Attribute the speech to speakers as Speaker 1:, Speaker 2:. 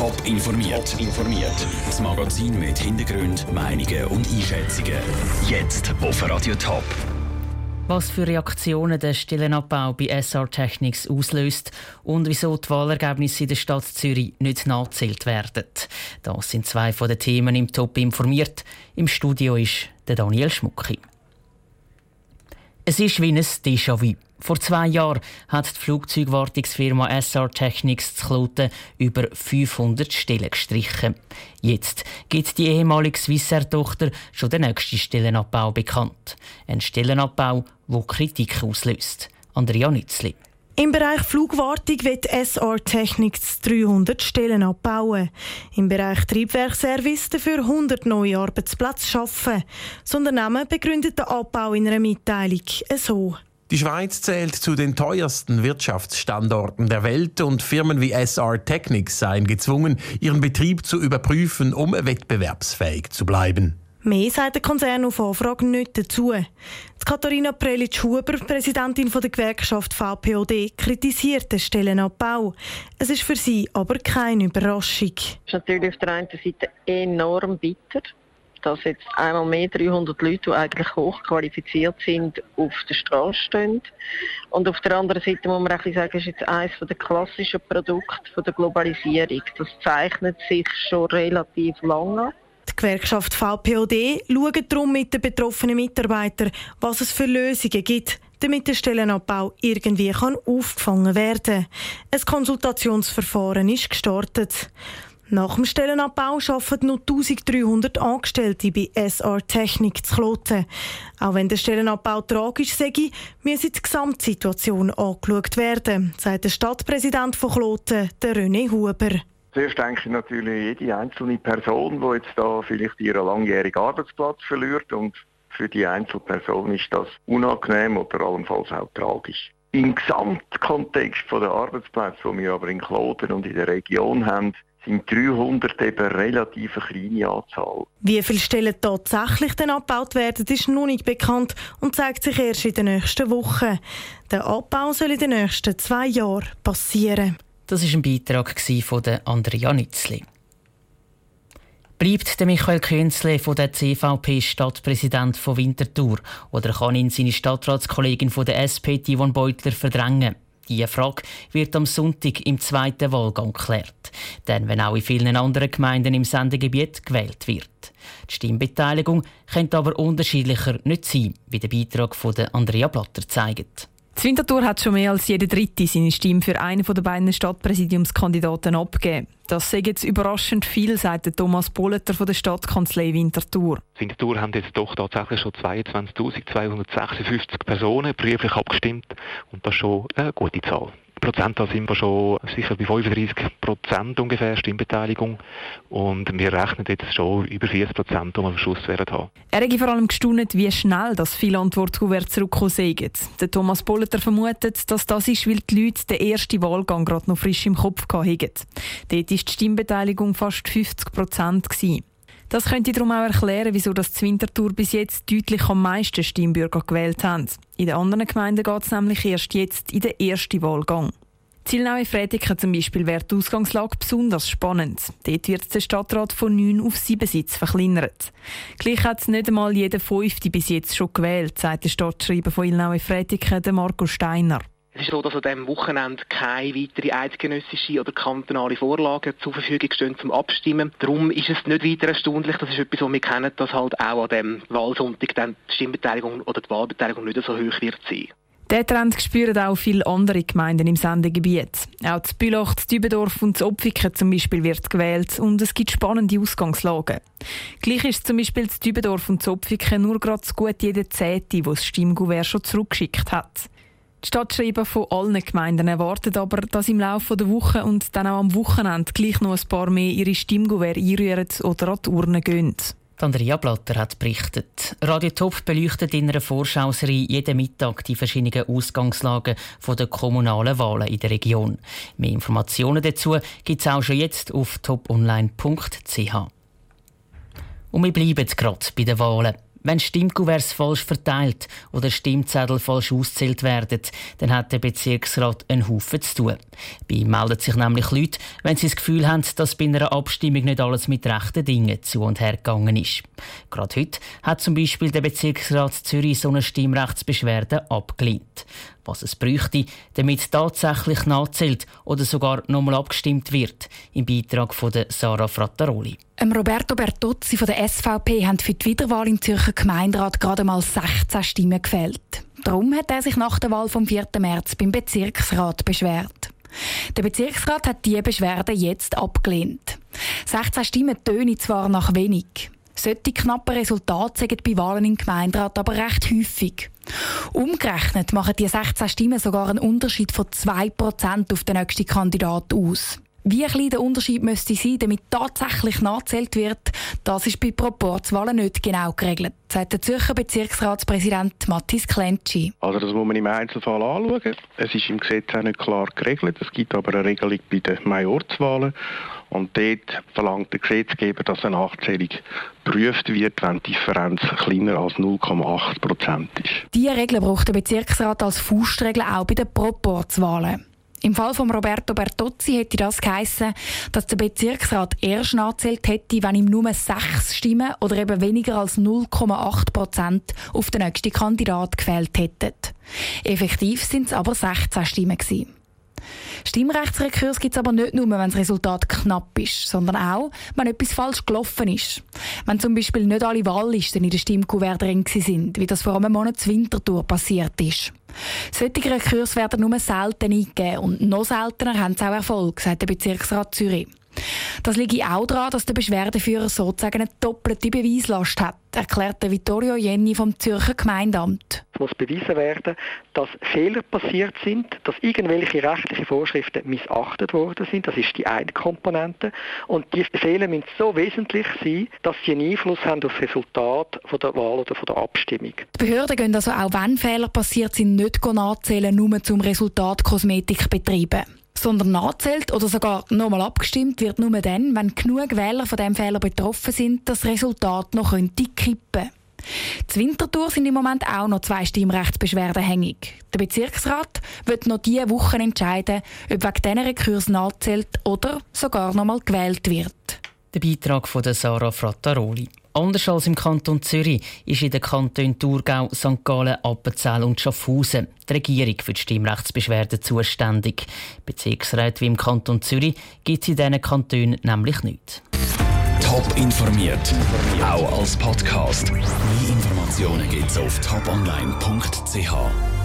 Speaker 1: Top informiert. informiert. Das Magazin mit Hintergrund, Meinungen und Einschätzungen. Jetzt auf Radio Top.
Speaker 2: Was für Reaktionen der Stellenabbau bei SR Technics auslöst und wieso die Wahlergebnisse in der Stadt Zürich nicht nachgezählt werden. Das sind zwei von den Themen im Top informiert. Im Studio ist der Daniel Schmucki. Es ist wie ein Déjà-vu. Vor zwei Jahren hat die Flugzeugwartungsfirma SR Technics zu Kloten über 500 Stellen gestrichen. Jetzt gibt die ehemalige Swissair-Tochter schon den nächsten Stellenabbau bekannt. Ein Stellenabbau, der Kritik auslöst. Andrea Nützli.
Speaker 3: Im Bereich Flugwartung wird SR Technics 300 Stellen abbauen. Im Bereich Triebwerkservice dafür 100 neue Arbeitsplätze schaffen. Das Unternehmen begründet den Abbau in einer Mitteilung so.
Speaker 4: Die Schweiz zählt zu den teuersten Wirtschaftsstandorten der Welt und Firmen wie SR Technics seien gezwungen, ihren Betrieb zu überprüfen, um wettbewerbsfähig zu bleiben.
Speaker 3: Mehr sagt der Konzern auf Anfrage nicht dazu. Die Katharina Prelitsch-Huber, Präsidentin der Gewerkschaft VPOD, kritisiert den Stellenabbau. Es ist für sie aber keine Überraschung. Es
Speaker 5: ist natürlich auf der einen Seite enorm bitter, dass jetzt einmal mehr 300 Leute, die eigentlich hochqualifiziert sind, auf der Straße stehen. Und auf der anderen Seite muss man auch sagen, ist jetzt eines der klassischen Produkte der Globalisierung. Das zeichnet sich schon relativ lange.
Speaker 3: Die Gewerkschaft VPOD schaut darum mit den betroffenen Mitarbeitern, was es für Lösungen gibt, damit der Stellenabbau irgendwie aufgefangen werden kann. Ein Konsultationsverfahren ist gestartet. Nach dem Stellenabbau arbeiten noch 1300 Angestellte bei SR Technik zu Kloten. Auch wenn der Stellenabbau tragisch sei, müsse die Gesamtsituation angeschaut werden, sagt der Stadtpräsident von Kloten, der René Huber.
Speaker 6: Zuerst denke ich natürlich jede einzelne Person, die jetzt da vielleicht ihren langjährigen Arbeitsplatz verliert und für die einzelne Person ist das unangenehm oder allenfalls auch tragisch. Im Gesamtkontext der Arbeitsplätze, die wir aber in Kloten und in der Region haben, sind 300 eben relativ eine kleine Anzahl.
Speaker 3: Wie viele Stellen tatsächlich dann abgebaut werden, ist noch nicht bekannt und zeigt sich erst in den nächsten Wochen. Der Abbau soll in den nächsten zwei Jahren passieren.
Speaker 2: Das war ein Beitrag von Andrea Nützli. Bleibt der Michael Künzle von der CVP Stadtpräsident von Winterthur oder kann ihn seine Stadtratskollegin von der SP Yvonne Beutler verdrängen? Diese Frage wird am Sonntag im zweiten Wahlgang geklärt. Denn wenn auch in vielen anderen Gemeinden im Sendegebiet gewählt wird. Die Stimmbeteiligung könnte aber unterschiedlicher nicht sein, wie der Beitrag von Andrea Blatter zeigt.
Speaker 7: Die Winterthur hat schon mehr als jede Dritte seine Stimme für einen der beiden Stadtpräsidiumskandidaten abgegeben. Das sei jetzt überraschend viel, sagt Thomas Bolleter von der Stadtkanzlei Winterthur.
Speaker 8: Winterthur haben jetzt doch tatsächlich schon 22.256 Personen brieflich abgestimmt und das ist schon eine gute Zahl. Prozentzahl sind wir schon sicher bei 35 Prozent ungefähr Stimmbeteiligung und wir rechnen jetzt schon über 40 Prozent, die wir am Schluss werden haben.
Speaker 7: Er hat vor allem gestaunt, wie schnell das viele Antwortkuvert zurückkommen sind. Der Thomas Bolleter vermutet, dass das ist, weil die Leute den ersten Wahlgang gerade noch frisch im Kopf hatten. Dort war die Stimmbeteiligung fast 50 Prozent. Das könnte darum auch erklären, wieso das Winterthur bis jetzt deutlich am meisten Stimmbürger gewählt haben. In den anderen Gemeinden geht es nämlich erst jetzt in den ersten Wahlgang. Zielnaue Frediken zum Beispiel wäre die Ausgangslage besonders spannend. Dort wird der Stadtrat von neun auf sieben Sitze verkleinert. Gleich hat es nicht einmal jeder Fünfte bis jetzt schon gewählt, sagt der Stadtschreiber von Ilnaue Frediken, Marco Steiner.
Speaker 9: Es ist so, dass an diesem Wochenende keine weiteren eidgenössische oder kantonale Vorlagen zur Verfügung stehen zum Abstimmen. Darum ist es nicht weiter erstaunlich, das ist etwas, was wir kennen, dass halt auch an dem Wahlsonntag dann die Stimmbeteiligung oder die Wahlbeteiligung nicht so hoch wird sein.
Speaker 7: Diesen Trend spüren auch viele andere Gemeinden im Sendegebiet. Auch das Bülach, das Dübendorf und das Opfiken zum Beispiel wird gewählt und es gibt spannende Ausgangslagen. Gleich ist zum Beispiel das Dübendorf und das Opfiken nur gerade so gut jede Zehnte, wo das Stimmgouvert schon zurückgeschickt hat. Die Stadtschreiber von allen Gemeinden erwarten aber, dass im Laufe der Woche und dann auch am Wochenende gleich noch ein paar mehr ihre Stimmgouvert einrühren oder an die Urne gehen.
Speaker 2: Andrea Blatter hat berichtet. Radio Top beleuchtet in einer Vorschauserie jeden Mittag die verschiedenen Ausgangslagen der kommunalen Wahlen in der Region. Mehr Informationen dazu gibt es auch schon jetzt auf toponline.ch. Und wir bleiben gerade bei den Wahlen. Wenn Stimmkuverts falsch verteilt oder Stimmzettel falsch auszählt werden, dann hat der Bezirksrat einen Haufen zu tun. Bei melden sich nämlich Leute, wenn sie das Gefühl haben, dass bei einer Abstimmung nicht alles mit rechten Dingen zu und her gegangen ist. Gerade heute hat zum Beispiel der Bezirksrat Zürich so eine Stimmrechtsbeschwerde abgelehnt was es bräuchte, damit tatsächlich nachzählt oder sogar nochmal abgestimmt wird. Im Beitrag von Sarah Frattaroli.
Speaker 10: Roberto Bertozzi von der SVP haben für die Wiederwahl im Zürcher Gemeinderat gerade mal 16 Stimmen gefällt. Darum hat er sich nach der Wahl vom 4. März beim Bezirksrat beschwert. Der Bezirksrat hat diese Beschwerde jetzt abgelehnt. 16 Stimmen tönen zwar nach wenig. Solche knappen Resultate sind bei Wahlen im Gemeinderat aber recht häufig. Umgerechnet machen die 16 Stimmen sogar einen Unterschied von 2% auf den nächsten Kandidat aus. Wie klein der Unterschied müsste sein, damit tatsächlich nachzählt wird, das ist bei Proporzwahlen nicht genau geregelt, sagt der Zürcher Bezirksratspräsident Mathis Klentschi.
Speaker 11: Also das muss man im Einzelfall anschauen. Es ist im Gesetz auch nicht klar geregelt. Es gibt aber eine Regelung bei den Majorzwahlen. Und dort verlangt der Gesetzgeber, dass eine Nachzählung geprüft wird, wenn die Differenz kleiner als 0,8 Prozent ist.
Speaker 10: Diese Regel braucht der Bezirksrat als Faustregel auch bei den Proporzwahlen. Im Fall von Roberto Bertozzi hätte das geheissen, dass der Bezirksrat erst nachzählt hätte, wenn ihm nur sechs Stimmen oder eben weniger als 0,8 Prozent auf den nächsten Kandidat gefällt hätten. Effektiv sind es aber 16 Stimmen gewesen. Stimmrechtsrekurs gibt es aber nicht nur, wenn das Resultat knapp ist, sondern auch, wenn etwas falsch gelaufen ist. Wenn zum Beispiel nicht alle Wahllisten in der Stimmkuvert drin sind, wie das vor einem Monat Winterthur passiert ist. Solche Rekurs werden nur selten eingegeben und noch seltener haben sie auch Erfolg, sagt der Bezirksrat Zürich. Das liegt auch daran, dass der Beschwerdeführer sozusagen eine doppelte Beweislast hat, erklärte Vittorio Jenny vom Zürcher Gemeindeamt.
Speaker 12: Es muss bewiesen werden, dass Fehler passiert sind, dass irgendwelche rechtlichen Vorschriften missachtet worden sind. Das ist die eine Komponente. Und diese Fehler müssen so wesentlich sein, dass sie einen Einfluss haben auf das Resultat von der Wahl oder von der Abstimmung.
Speaker 10: Die Behörden gehen also auch, wenn Fehler passiert sind, nicht nachzählen, nur zum Resultat Kosmetik betreiben sondern nachzählt oder sogar nochmal abgestimmt wird nur dann, wenn genug Wähler von dem Fehler betroffen sind, das Resultat noch könnte kippen. Zu Winterthur sind im Moment auch noch zwei Stimmrechtsbeschwerden hängig. Der Bezirksrat wird noch diese Woche entscheiden, ob wegen diesen Rekurs nachzählt oder sogar nochmal gewählt wird.
Speaker 2: Der Beitrag von Sarah Frattaroli. Anders als im Kanton Zürich ist in den Kantonen Thurgau, St. Gallen, Appenzell und Schaffhausen die Regierung für die Stimmrechtsbeschwerden zuständig. Bezirksräte wie im Kanton Zürich gibt es in diesen Kantonen nämlich nicht.
Speaker 1: Top informiert, auch als Podcast. Mehr Informationen gibt es auf toponline.ch.